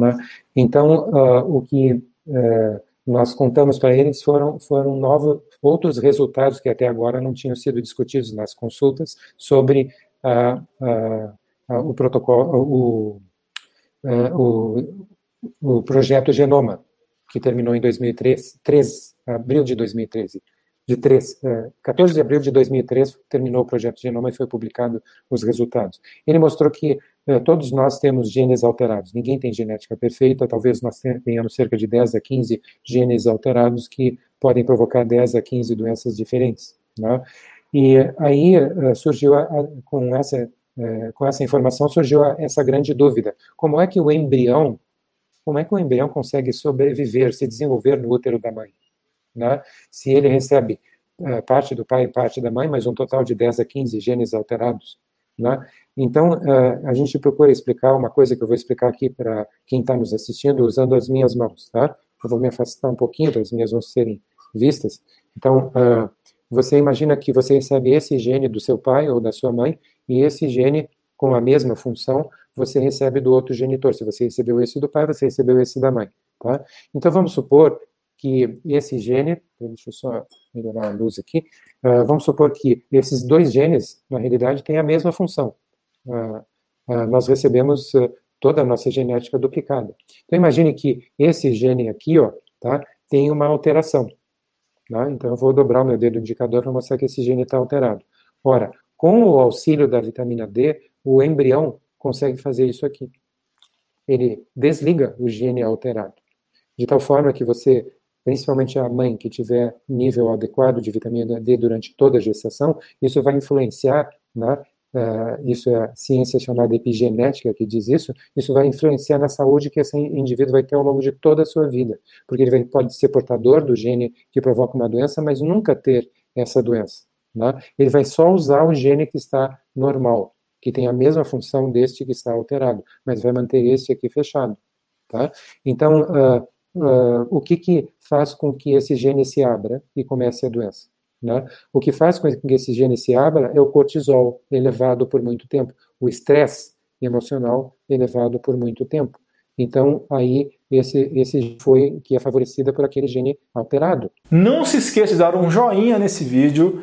Né? Então, uh, o que uh, nós contamos para eles foram, foram novos, outros resultados que até agora não tinham sido discutidos nas consultas sobre uh, o protocolo, o, o, o projeto Genoma, que terminou em 2013, 3, abril de 2013 de 3, 14 de abril de 2003 terminou o projeto Genoma e foi publicado os resultados. Ele mostrou que eh, todos nós temos genes alterados. Ninguém tem genética perfeita, talvez nós tenhamos cerca de 10 a 15 genes alterados que podem provocar 10 a 15 doenças diferentes. Né? E aí eh, surgiu, a, a, com, essa, eh, com essa informação, surgiu a, essa grande dúvida. Como é que o embrião, como é que o embrião consegue sobreviver, se desenvolver no útero da mãe? né? se ele recebe uh, parte do pai e parte da mãe, mas um total de 10 a 15 genes alterados. Né? Então, uh, a gente procura explicar uma coisa que eu vou explicar aqui para quem está nos assistindo usando as minhas mãos. Tá? Eu vou me afastar um pouquinho para as minhas mãos serem vistas. Então, uh, você imagina que você recebe esse gene do seu pai ou da sua mãe, e esse gene, com a mesma função, você recebe do outro genitor. Se você recebeu esse do pai, você recebeu esse da mãe. Tá? Então, vamos supor que esse gene, deixa eu só melhorar a luz aqui, uh, vamos supor que esses dois genes, na realidade, têm a mesma função. Uh, uh, nós recebemos toda a nossa genética duplicada. Então, imagine que esse gene aqui, ó, tá, tem uma alteração. Tá? Então, eu vou dobrar o meu dedo indicador para mostrar que esse gene está alterado. Ora, com o auxílio da vitamina D, o embrião consegue fazer isso aqui. Ele desliga o gene alterado. De tal forma que você principalmente a mãe que tiver nível adequado de vitamina D durante toda a gestação, isso vai influenciar, né, uh, isso é a ciência chamada epigenética que diz isso, isso vai influenciar na saúde que esse indivíduo vai ter ao longo de toda a sua vida, porque ele vai, pode ser portador do gene que provoca uma doença, mas nunca ter essa doença. Né? Ele vai só usar o gene que está normal, que tem a mesma função deste que está alterado, mas vai manter esse aqui fechado. Tá? Então, uh, uh, o que, que faz com que esse gene se abra e comece a doença. Né? O que faz com que esse gene se abra é o cortisol elevado por muito tempo, o estresse emocional elevado por muito tempo. Então, aí, esse, esse foi que é favorecida por aquele gene alterado. Não se esqueça de dar um joinha nesse vídeo,